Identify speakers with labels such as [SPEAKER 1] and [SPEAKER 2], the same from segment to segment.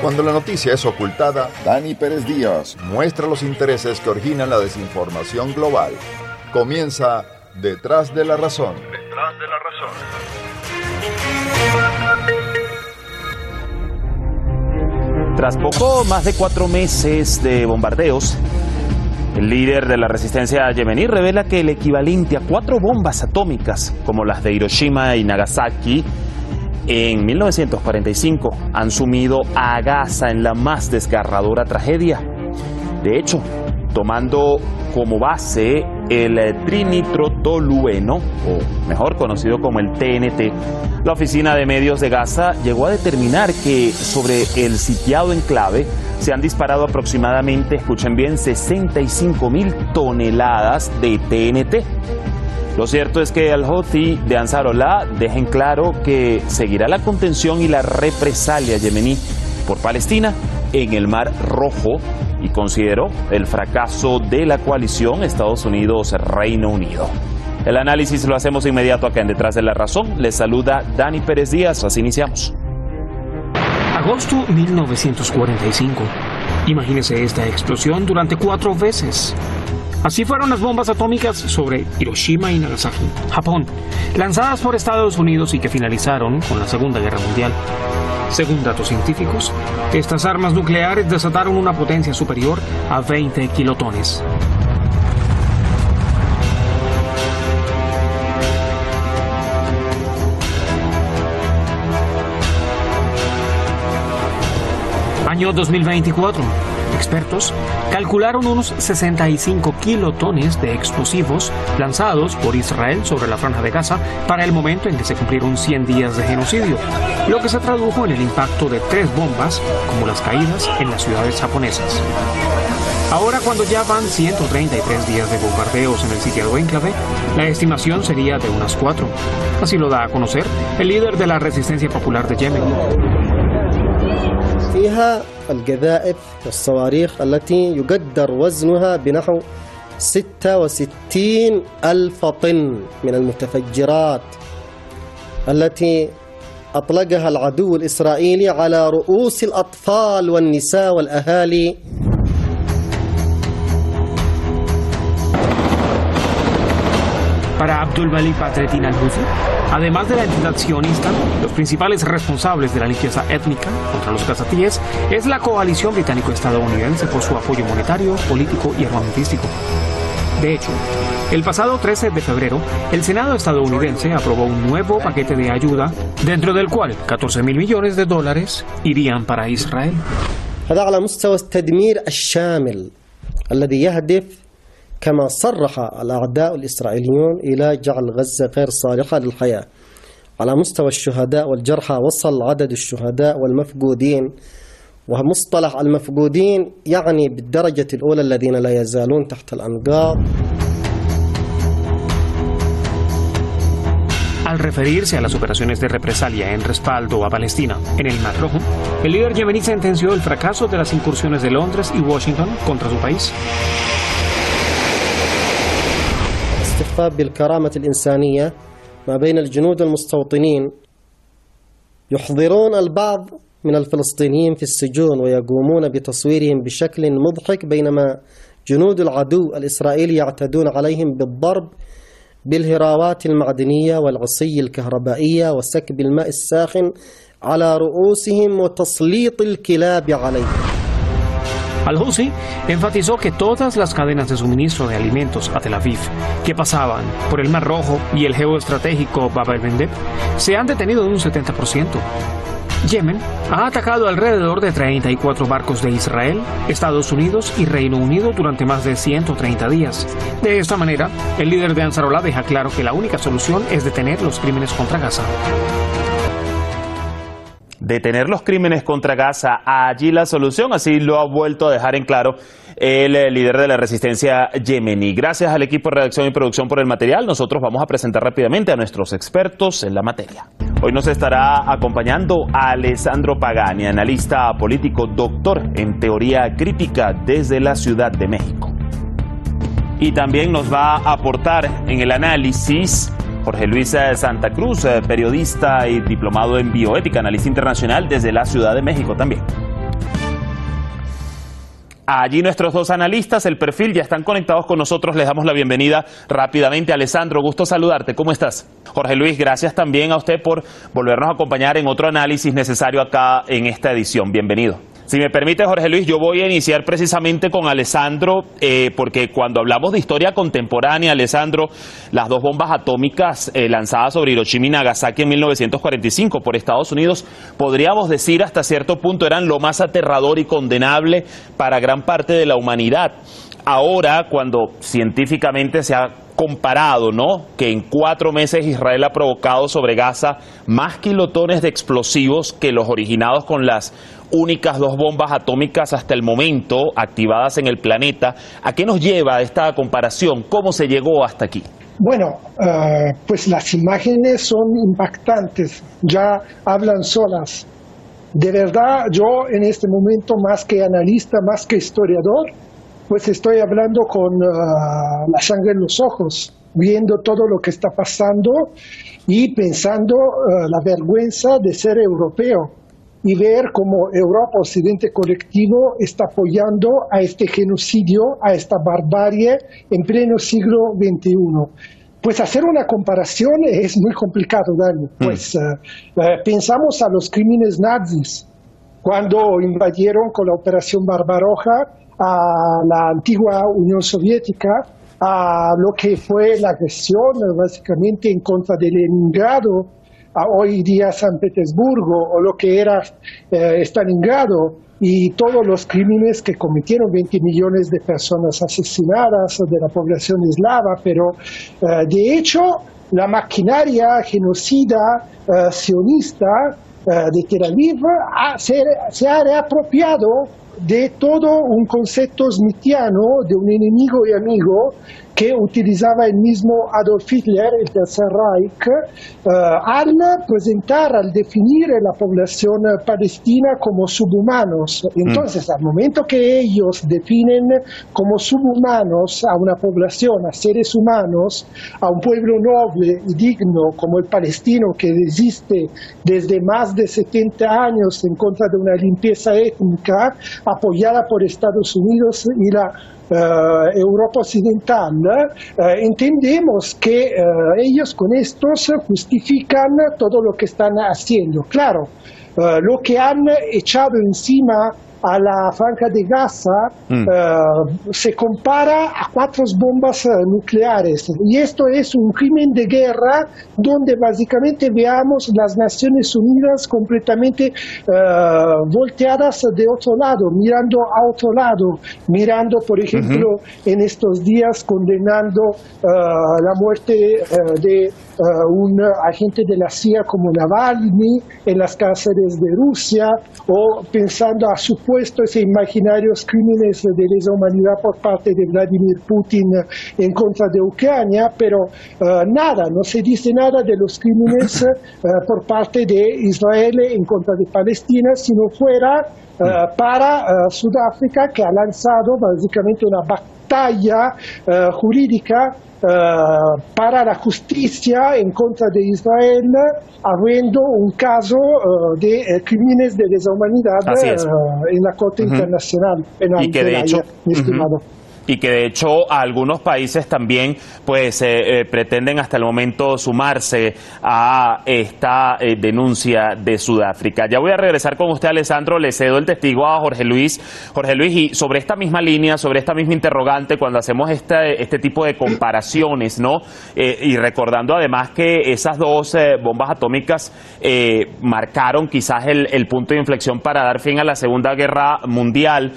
[SPEAKER 1] Cuando la noticia es ocultada, Dani Pérez Díaz muestra los intereses que originan la desinformación global. Comienza Detrás de la Razón.
[SPEAKER 2] Detrás de la razón.
[SPEAKER 3] Tras poco más de cuatro meses de bombardeos, el líder de la resistencia yemení revela que el equivalente a cuatro bombas atómicas, como las de Hiroshima y Nagasaki, en 1945 han sumido a Gaza en la más desgarradora tragedia. De hecho, tomando como base el trinitrotolueno, o mejor conocido como el TNT, la Oficina de Medios de Gaza llegó a determinar que sobre el sitiado enclave se han disparado aproximadamente, escuchen bien, 65 mil toneladas de TNT. Lo cierto es que al Houthi de Ansarollah dejen claro que seguirá la contención y la represalia yemení por Palestina en el Mar Rojo y consideró el fracaso de la coalición Estados Unidos-Reino Unido. El análisis lo hacemos inmediato acá en Detrás de la Razón. Les saluda Dani Pérez Díaz. Así iniciamos.
[SPEAKER 4] Agosto 1945. Imagínese esta explosión durante cuatro veces. Así fueron las bombas atómicas sobre Hiroshima y Nagasaki, Japón, lanzadas por Estados Unidos y que finalizaron con la Segunda Guerra Mundial. Según datos científicos, estas armas nucleares desataron una potencia superior a 20 kilotones. Año 2024. Expertos calcularon unos 65 kilotones de explosivos lanzados por Israel sobre la franja de Gaza para el momento en que se cumplieron 100 días de genocidio, lo que se tradujo en el impacto de tres bombas como las caídas en las ciudades japonesas. Ahora cuando ya van 133 días de bombardeos en el sitiado enclave, la estimación sería de unas cuatro. Así lo da a conocer el líder de la resistencia popular de Yemen,
[SPEAKER 5] فيها القذائف والصواريخ التي يقدر وزنها بنحو 66 ألف طن من المتفجرات التي أطلقها العدو الإسرائيلي على رؤوس الأطفال والنساء والأهالي
[SPEAKER 4] Para Abdul Malik Badreddin al-Houthi, además de la entidad sionista, los principales responsables de la limpieza étnica contra los gazatíes es la coalición británico-estadounidense por su apoyo monetario, político y armamentístico. De hecho, el pasado 13 de febrero, el Senado estadounidense aprobó un nuevo paquete de ayuda, dentro del cual 14 mil millones de dólares irían para Israel.
[SPEAKER 5] هذا على مستوى التدمير الشامل الذي يهدف كما صرح الأعداء الإسرائيليون إلى جعل غزة غير صالحة للحياة على مستوى الشهداء والجرحى وصل عدد الشهداء والمفقودين ومصطلح المفقودين يعني بالدرجة الأولى الذين لا يزالون تحت الأنقاض
[SPEAKER 4] Al referirse a las operaciones de represalia en respaldo a Palestina en el Mar Rojo, el líder yemení sentenció el fracaso de las incursiones de Londres y Washington contra su país.
[SPEAKER 5] استخفاف بالكرامة الإنسانية ما بين الجنود المستوطنين. يحضرون البعض من الفلسطينيين في السجون ويقومون بتصويرهم بشكل مضحك بينما جنود العدو الإسرائيلي يعتدون عليهم بالضرب بالهراوات المعدنية والعصي الكهربائية وسكب الماء الساخن على رؤوسهم وتسليط الكلاب عليهم.
[SPEAKER 4] Al-Houthi enfatizó que todas las cadenas de suministro de alimentos a Tel Aviv que pasaban por el Mar Rojo y el geoestratégico Bab el-Mandeb se han detenido en un 70%. Yemen ha atacado alrededor de 34 barcos de Israel, Estados Unidos y Reino Unido durante más de 130 días. De esta manera, el líder de Ansarollah deja claro que la única solución es detener los crímenes contra Gaza
[SPEAKER 3] detener los crímenes contra Gaza, allí la solución, así lo ha vuelto a dejar en claro el eh, líder de la resistencia yemení. Gracias al equipo de redacción y producción por el material, nosotros vamos a presentar rápidamente a nuestros expertos en la materia. Hoy nos estará acompañando Alessandro Pagani, analista político, doctor en teoría crítica desde la Ciudad de México. Y también nos va a aportar en el análisis Jorge Luis eh, Santa Cruz, eh, periodista y diplomado en bioética, analista internacional desde la Ciudad de México también. Allí nuestros dos analistas, el perfil, ya están conectados con nosotros. Les damos la bienvenida rápidamente. Alessandro, gusto saludarte. ¿Cómo estás? Jorge Luis, gracias también a usted por volvernos a acompañar en otro análisis necesario acá en esta edición. Bienvenido. Si me permite, Jorge Luis, yo voy a iniciar precisamente con Alessandro, eh, porque cuando hablamos de historia contemporánea, Alessandro, las dos bombas atómicas eh, lanzadas sobre Hiroshima y Nagasaki en 1945 por Estados Unidos, podríamos decir hasta cierto punto eran lo más aterrador y condenable para gran parte de la humanidad. Ahora, cuando científicamente se ha comparado, ¿no? Que en cuatro meses Israel ha provocado sobre Gaza más kilotones de explosivos que los originados con las únicas dos bombas atómicas hasta el momento activadas en el planeta. ¿A qué nos lleva esta comparación? ¿Cómo se llegó hasta aquí?
[SPEAKER 2] Bueno, eh, pues las imágenes son impactantes, ya hablan solas. De verdad, yo en este momento, más que analista, más que historiador, pues estoy hablando con eh, la sangre en los ojos, viendo todo lo que está pasando y pensando eh, la vergüenza de ser europeo y ver cómo Europa Occidente colectivo está apoyando a este genocidio, a esta barbarie en pleno siglo XXI. Pues hacer una comparación es muy complicado, Dani. Mm. Pues eh, pensamos a los crímenes nazis cuando invadieron con la Operación Barbaroja a la antigua Unión Soviética, a lo que fue la agresión básicamente en contra de Leningrado, a hoy día San Petersburgo o lo que era eh, Stalingrado y todos los crímenes que cometieron 20 millones de personas asesinadas de la población eslava, pero eh, de hecho la maquinaria genocida eh, sionista de Tel Aviv se, ha reapropiado de todo un concepto smithiano de un enemigo y amigo que utilizaba el mismo Adolf Hitler, el Tercer Reich, eh, al presentar, al definir la población palestina como subhumanos. Entonces, al momento que ellos definen como subhumanos a una población, a seres humanos, a un pueblo noble y digno como el palestino que resiste desde más de 70 años en contra de una limpieza étnica apoyada por Estados Unidos y la eh, Europa Occidental, eh, entendemos que eh, ellos con estos justifican todo lo que están haciendo. Claro, lo que han echado encima a la franja de Gaza mm. uh, se compara a cuatro bombas uh, nucleares. Y esto es un crimen de guerra donde básicamente veamos las Naciones Unidas completamente uh, volteadas de otro lado, mirando a otro lado, mirando, por ejemplo, en estos días condenando la muerte de un agente de la CIA como Navalny en las cárceles de Rusia o pensando a su supuestos e imaginarios crímenes de lesa humanidad por parte de Vladimir Putin en contra de Ucrania, pero uh, nada, no se dice nada de los crímenes uh, por parte de Israel en contra de Palestina, sino fuera para Sudáfrica, que ha lanzado básicamente una batalla Uh, para la justicia en contra de Israel, habiendo un caso uh, de uh, crímenes de lesa humanidad en la Corte Internacional
[SPEAKER 3] Penal y que de hecho, y que de hecho algunos países también pues eh, eh, pretenden hasta el momento sumarse a esta eh, denuncia de Sudáfrica. Ya voy a regresar con usted, Alessandro, le cedo el testigo a Jorge Luis. Jorge Luis, y sobre esta misma línea, sobre esta misma interrogante, cuando hacemos este, este tipo de comparaciones, ¿no? y recordando además que esas dos bombas atómicas marcaron quizás el, el, punto de inflexión para dar fin a la Segunda Guerra Mundial,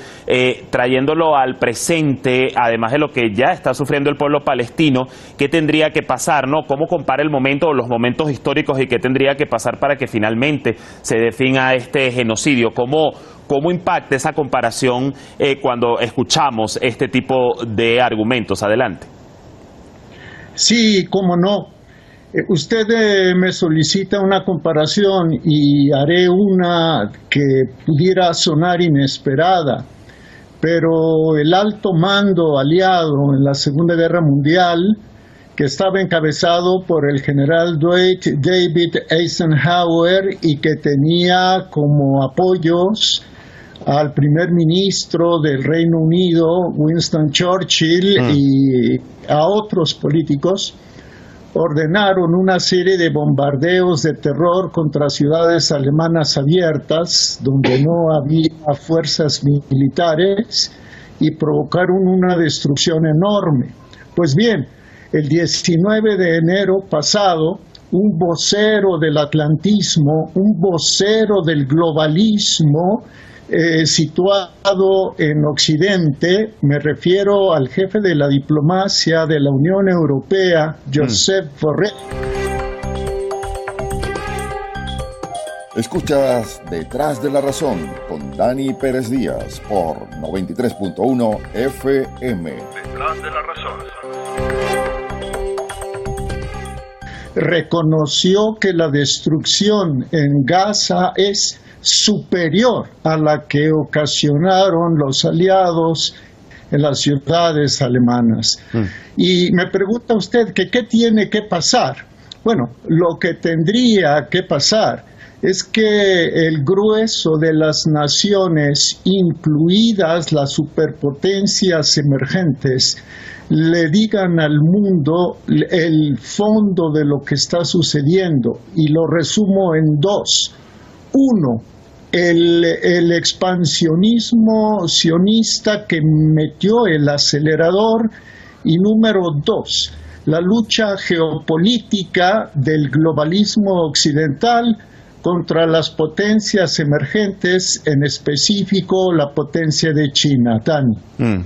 [SPEAKER 3] trayéndolo al presente, además de lo que ya está sufriendo el pueblo palestino, ¿qué tendría que pasar? ¿no? ¿Cómo compara el momento o los momentos históricos y qué tendría que pasar para que finalmente se defina este genocidio? ¿Cómo, cómo impacta esa comparación eh, cuando escuchamos este tipo de argumentos? Adelante.
[SPEAKER 6] Sí, cómo no. Eh, usted eh, me solicita una comparación y haré una que pudiera sonar inesperada pero el alto mando aliado en la Segunda Guerra Mundial, que estaba encabezado por el general Dwight David Eisenhower y que tenía como apoyos al primer ministro del Reino Unido, Winston Churchill, mm. y a otros políticos, ordenaron una serie de bombardeos de terror contra ciudades alemanas abiertas, donde no había fuerzas militares, y provocaron una destrucción enorme. Pues bien, el 19 de enero pasado, un vocero del atlantismo, un vocero del globalismo, eh, situado en Occidente, me refiero al jefe de la diplomacia de la Unión Europea, Josep mm. Borrell.
[SPEAKER 1] Escuchas Detrás de la Razón con Dani Pérez Díaz por 93.1 FM. Detrás de la Razón.
[SPEAKER 6] Reconoció que la destrucción en Gaza es superior a la que ocasionaron los aliados en las ciudades alemanas. Mm. Y me pregunta usted que qué tiene que pasar. Bueno, lo que tendría que pasar es que el grueso de las naciones, incluidas las superpotencias emergentes, le digan al mundo el fondo de lo que está sucediendo y lo resumo en dos. Uno, el, expansionismo sionista que metió el acelerador y número dos, la lucha geopolítica del globalismo occidental contra las potencias emergentes, en específico la potencia de China. Dani. Mm.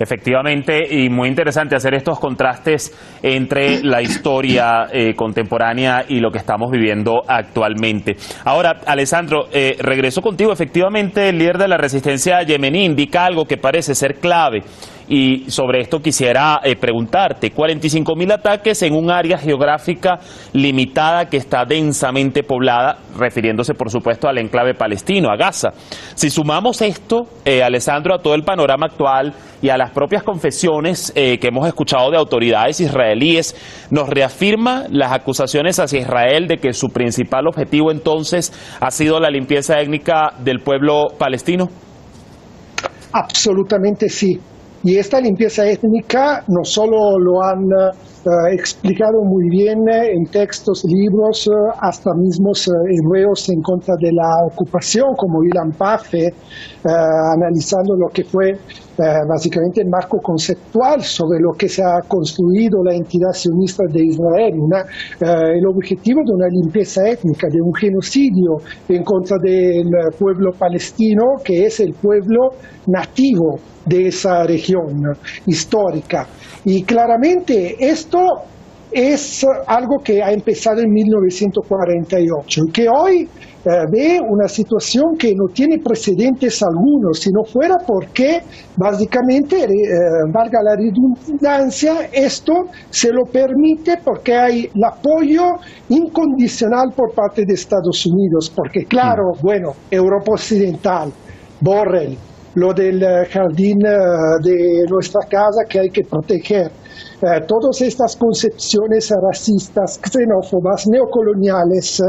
[SPEAKER 3] Efectivamente, y muy interesante hacer estos contrastes entre la historia eh, contemporánea y lo que estamos viviendo actualmente. Ahora, Alessandro, eh, regreso contigo. Efectivamente, el líder de la resistencia yemení indica algo que parece ser clave y sobre esto quisiera eh, preguntarte, 45 mil ataques en un área geográfica limitada que está densamente poblada, refiriéndose por supuesto al enclave palestino, a Gaza. Si sumamos esto, eh, Alessandro, a todo el panorama actual y a las propias confesiones eh, que hemos escuchado de autoridades israelíes, nos reafirma las acusaciones hacia Israel de que su principal objetivo entonces ha sido la limpieza étnica del pueblo palestino.
[SPEAKER 2] Absolutamente sí. Y esta limpieza étnica no solo lo han eh, explicado muy bien eh, en textos, libros, eh, hasta mismos hebreos en contra de la ocupación, como Ilan Pafe, analizando lo que fue básicamente el marco conceptual sobre lo que se ha construido la entidad sionista de Israel, una, el objetivo de una limpieza étnica, de un genocidio en contra del pueblo palestino, que es el pueblo nativo de esa región histórica. Y claramente esto es algo que ha empezado en 1948 y que hoy eh, ve una situación que no tiene precedentes algunos, si no fuera porque básicamente, eh, valga la redundancia, esto se lo permite porque hay el apoyo incondicional por parte de Estados Unidos, porque claro, mm. bueno, Europa Occidental, Borrell, lo del jardín eh, de nuestra casa que hay que proteger. Eh, todas estas concepciones racistas, xenófobas, neocoloniales, eh,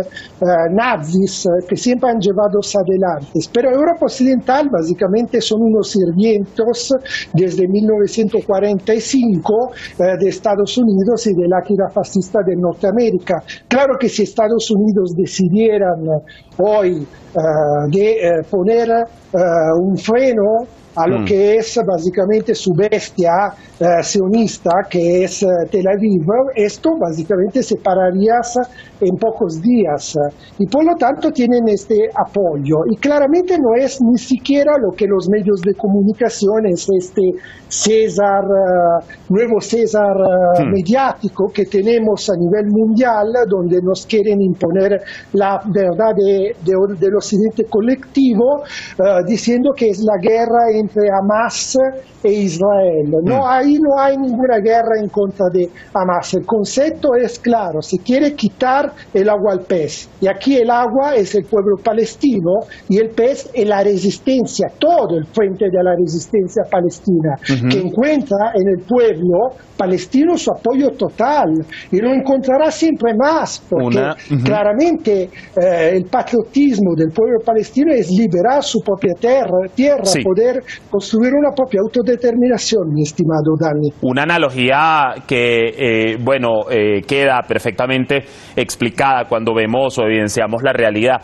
[SPEAKER 2] nazis, eh, que siempre han llevado adelante. Pero Europa Occidental básicamente son unos sirvientos desde 1945 de Estados Unidos y de la gira fascista de Norteamérica. Claro que si Estados Unidos decidieran hoy de poner un freno a lo mm. que es básicamente su bestia eh, sionista, que es eh, Tel Aviv, esto básicamente se pararía en pocos días y por lo tanto tienen este apoyo. Y claramente no es ni siquiera lo que los medios de comunicación, es este César, eh, nuevo César hmm. mediático que tenemos a nivel mundial, donde nos quieren imponer la verdad de, del occidente colectivo, diciendo que es la guerra entre Hamas e Israel. No hmm. hay, no hay ninguna guerra en contra de Hamas. El concepto es claro, se quiere quitar el agua al pez. Y aquí el agua es el pueblo palestino y el pez es la resistencia, todo el frente de la resistencia palestina, que encuentra en el pueblo palestino su apoyo total y lo encontrará siempre más, porque claramente eh, el patriotismo del pueblo palestino es liberar su propia tierra, tierra poder construir una propia autodeterminación, mi estimado Dani.
[SPEAKER 3] Una analogía que, eh, bueno, eh, queda perfectamente explicada cuando vemos o evidenciamos la realidad.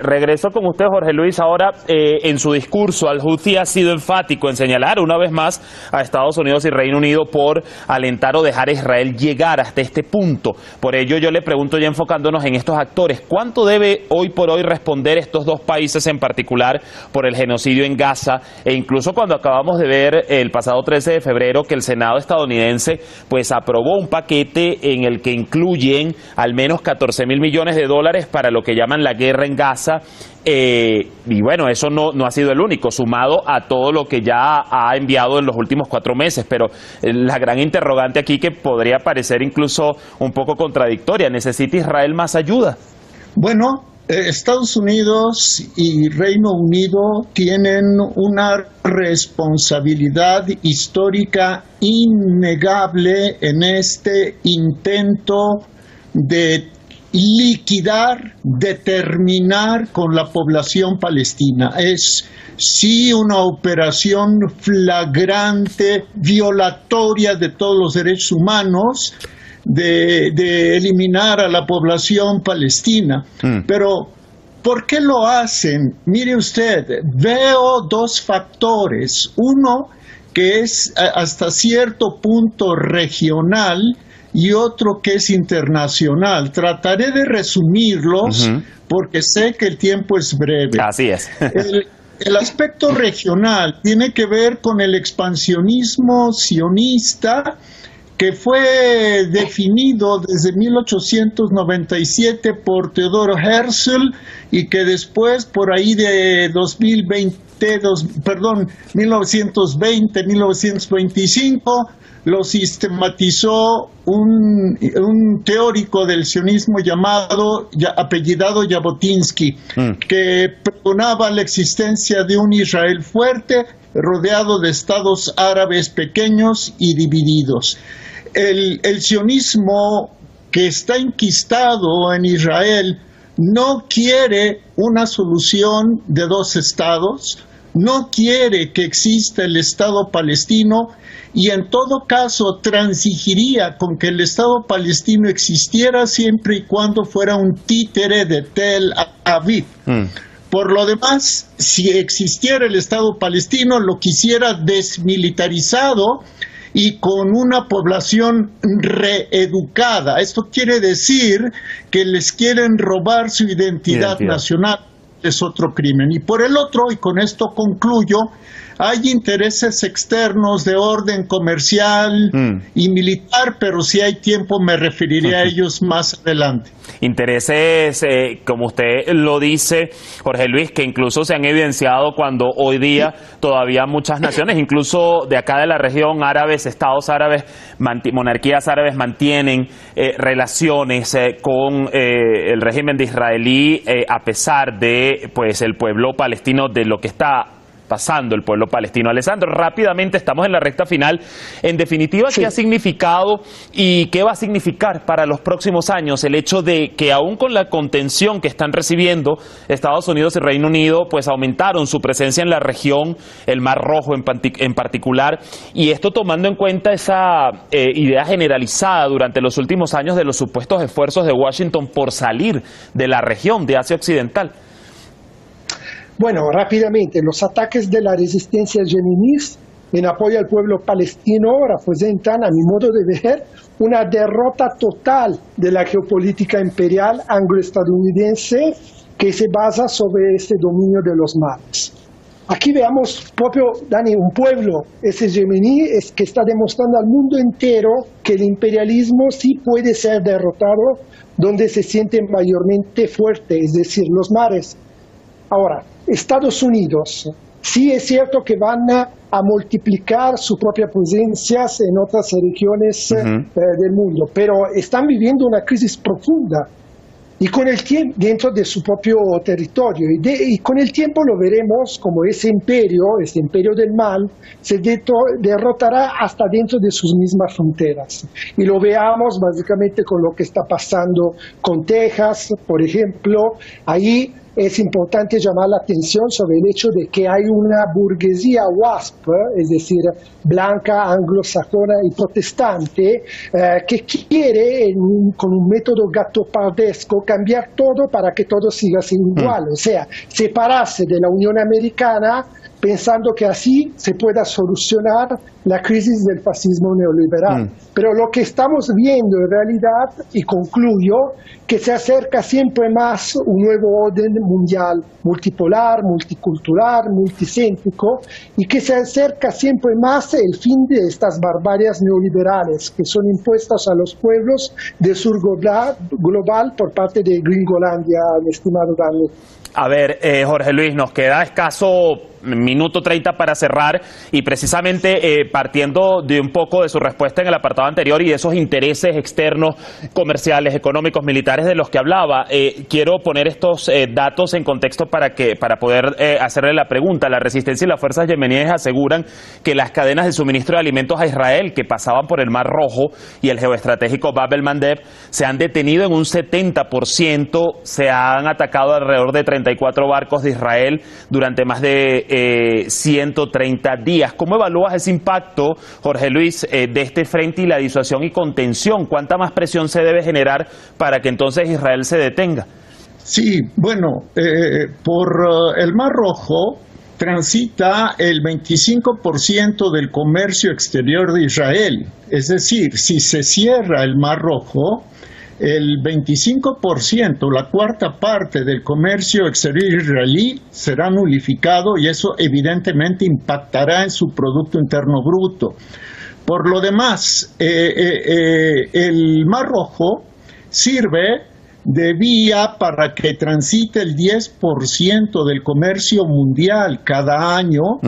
[SPEAKER 3] regreso con usted, Jorge Luis, ahora en su discurso, Al-Houthi ha sido enfático en señalar una vez más a Estados Unidos y Reino Unido por alentar o dejar a Israel llegar hasta este punto. Por ello yo le pregunto ya enfocándonos en estos actores, ¿cuánto debe hoy por hoy responder estos dos países en particular por el genocidio en Gaza? E incluso cuando acabamos de ver el pasado 13 de febrero que el Senado estadounidense pues aprobó un paquete en el que incluyen al menos 14 mil millones de dólares para lo que llaman la guerra en Gaza eh, y bueno, eso no, no ha sido el único, sumado a todo lo que ya ha enviado en los últimos cuatro meses. Pero eh, la gran interrogante aquí que podría parecer incluso un poco contradictoria, ¿necesita Israel más ayuda?
[SPEAKER 6] Bueno, Estados Unidos y Reino Unido tienen una responsabilidad histórica innegable en este intento de liquidar, determinar con la población palestina. Es sí una operación flagrante, violatoria de todos los derechos humanos, de, eliminar a la población palestina. Mm. Pero, ¿por qué lo hacen? Mire usted, veo dos factores. Uno, que es hasta cierto punto regional, y otro que es internacional. Trataré de resumirlos porque sé que el tiempo es breve.
[SPEAKER 3] Así es.
[SPEAKER 6] el, aspecto regional tiene que ver con el expansionismo sionista que fue definido desde 1897 por Teodoro Herzl y que después por ahí de 2020, perdón, 1920, 1925 lo sistematizó un, teórico del sionismo llamado, apellidado Jabotinsky, mm. que pregonaba la existencia de un Israel fuerte rodeado de estados árabes pequeños y divididos. El, el sionismo que está enquistado en Israel no quiere una solución de dos estados, no quiere que exista el Estado palestino y en todo caso transigiría con que el Estado palestino existiera siempre y cuando fuera un títere de Tel Aviv. Mm. Por lo demás, si existiera el Estado palestino, lo quisiera desmilitarizado y con una población reeducada. Esto quiere decir que les quieren robar su identidad. nacional. Es otro crimen. Y por el otro, y con esto concluyo, hay intereses externos de orden comercial mm. y militar, pero si hay tiempo me referiré a ellos más adelante.
[SPEAKER 3] Intereses, eh, como usted lo dice, Jorge Luis, que incluso se han evidenciado cuando hoy día todavía muchas naciones, incluso de acá de la región, árabes, estados árabes, monarquías árabes mantienen eh, relaciones eh, con el régimen de israelí a pesar de pues el pueblo palestino de lo que está pasando el pueblo palestino. Alessandro, rápidamente estamos en la recta final. En definitiva, ¿qué ha significado y qué va a significar para los próximos años el hecho de que aún con la contención que están recibiendo Estados Unidos y Reino Unido, pues aumentaron su presencia en la región, el Mar Rojo en, en particular, y esto tomando en cuenta esa eh, idea generalizada durante los últimos años de los supuestos esfuerzos de Washington por salir de la región de Asia Occidental?
[SPEAKER 2] Bueno, rápidamente, los ataques de la resistencia yemeníes en apoyo al pueblo palestino representan, a mi modo de ver, una derrota total de la geopolítica imperial anglo-estadounidense que se basa sobre este dominio de los mares. Aquí veamos propio, Dani, un pueblo, ese yemení, es que está demostrando al mundo entero que el imperialismo sí puede ser derrotado donde se siente mayormente fuerte, es decir, los mares. Ahora, Estados Unidos, sí es cierto que van a, multiplicar su propia presencia en otras regiones eh, del mundo, pero están viviendo una crisis profunda. Y con el tiempo dentro de su propio territorio. Y, con el tiempo lo veremos como ese imperio, ese imperio del mal, se derrotará hasta dentro de sus mismas fronteras. Y lo veamos básicamente con lo que está pasando con Texas, por ejemplo, ahí es importante llamar la atención sobre el hecho de que hay una burguesía WASP, es decir, blanca, anglosajona y protestante, eh, que quiere, con un método gatopardesco, cambiar todo para que todo siga siendo mm. igual. O sea, separarse de la Unión Americana pensando que así se pueda solucionar la crisis del fascismo neoliberal. Mm. Pero lo que estamos viendo en realidad, y concluyo, que se acerca siempre más un nuevo orden mundial multipolar, multicultural, multicéntrico, y que se acerca siempre más el fin de estas barbarias neoliberales que son impuestas a los pueblos del sur global por parte de Gringolandia, mi estimado Daniel.
[SPEAKER 3] A ver, eh, Jorge Luis, nos queda escaso minuto 30 para cerrar y precisamente eh, partiendo de un poco de su respuesta en el apartado anterior y de esos intereses externos, comerciales, económicos, militares de los que hablaba, eh, quiero poner estos eh, datos en contexto para que para poder hacerle la pregunta. La resistencia y las fuerzas yemeníes aseguran que las cadenas de suministro de alimentos a Israel que pasaban por el Mar Rojo y el geoestratégico Bab el Mandeb se han detenido en un 70%, se han atacado alrededor de 34 barcos de Israel durante más de 130 días. ¿Cómo evalúas ese impacto, Jorge Luis, eh, de este frente y la disuasión y contención? ¿Cuánta más presión se debe generar para que entonces Israel se detenga?
[SPEAKER 6] Sí, bueno, eh, por eh, el Mar Rojo transita el 25% del comercio exterior de Israel. Es decir, si se cierra el Mar Rojo, el 25%, la cuarta parte del comercio exterior israelí será nulificado y eso evidentemente impactará en su Producto Interno Bruto. Por lo demás, eh, eh, eh, el Mar Rojo sirve de vía para que transite el 10% del comercio mundial cada año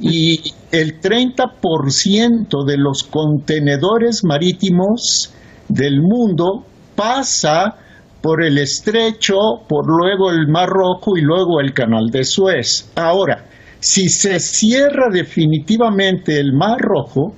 [SPEAKER 6] y el 30% de los contenedores marítimos del mundo pasa por el estrecho, por luego el Mar Rojo y luego el Canal de Suez. Ahora, si se cierra definitivamente el Mar Rojo,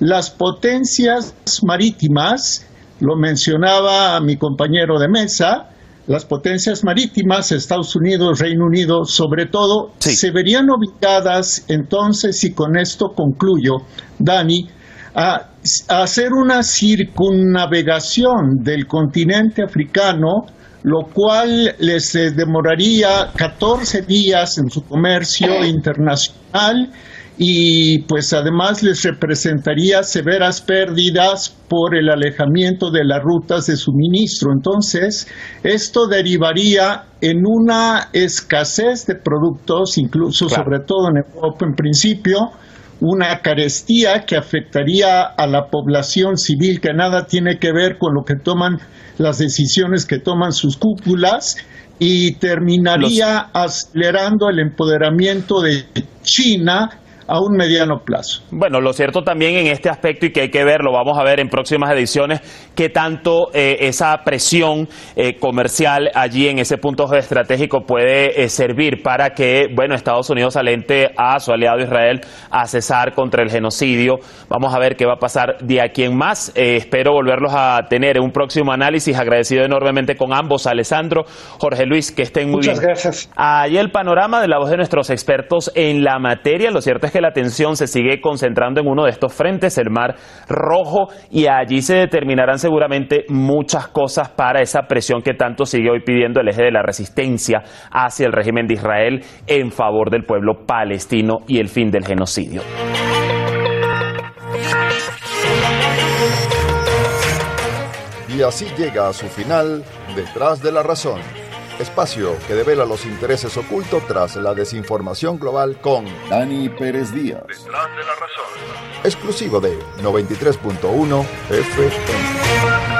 [SPEAKER 6] las potencias marítimas, lo mencionaba mi compañero de mesa, las potencias marítimas, Estados Unidos, Reino Unido, sobre todo, se verían obligadas entonces, y con esto concluyo, Dani, a, hacer una circunnavegación del continente africano, lo cual les eh, demoraría 14 días en su comercio internacional y pues además les representaría severas pérdidas por el alejamiento de las rutas de suministro. Entonces, esto derivaría en una escasez de productos, incluso sobre todo en Europa en principio, una carestía que afectaría a la población civil que nada tiene que ver con lo que toman las decisiones que toman sus cúpulas y terminaría acelerando el empoderamiento de China a un mediano plazo.
[SPEAKER 3] Bueno, lo cierto también en este aspecto y que hay que verlo, vamos a ver en próximas ediciones, qué tanto eh, esa presión eh, comercial allí en ese punto estratégico puede eh, servir para que, bueno, Estados Unidos alente a su aliado Israel a cesar contra el genocidio. Vamos a ver qué va a pasar de aquí en más. espero volverlos a tener en un próximo análisis. Agradecido enormemente con ambos, Alessandro, Jorge Luis, que estén muy
[SPEAKER 2] bien.
[SPEAKER 3] Muchas
[SPEAKER 2] gracias.
[SPEAKER 3] Ahí el panorama de la voz de nuestros expertos en la materia. Lo cierto que la atención se sigue concentrando en uno de estos frentes, el Mar Rojo, y allí se determinarán seguramente muchas cosas para esa presión que tanto sigue hoy pidiendo el eje de la resistencia hacia el régimen de Israel en favor del pueblo palestino y el fin del genocidio.
[SPEAKER 1] Y así llega a su final Detrás de la Razón espacio que devela los intereses ocultos tras la desinformación global con Dani Pérez Díaz. Detrás de la razón. Exclusivo de 93.1 FM.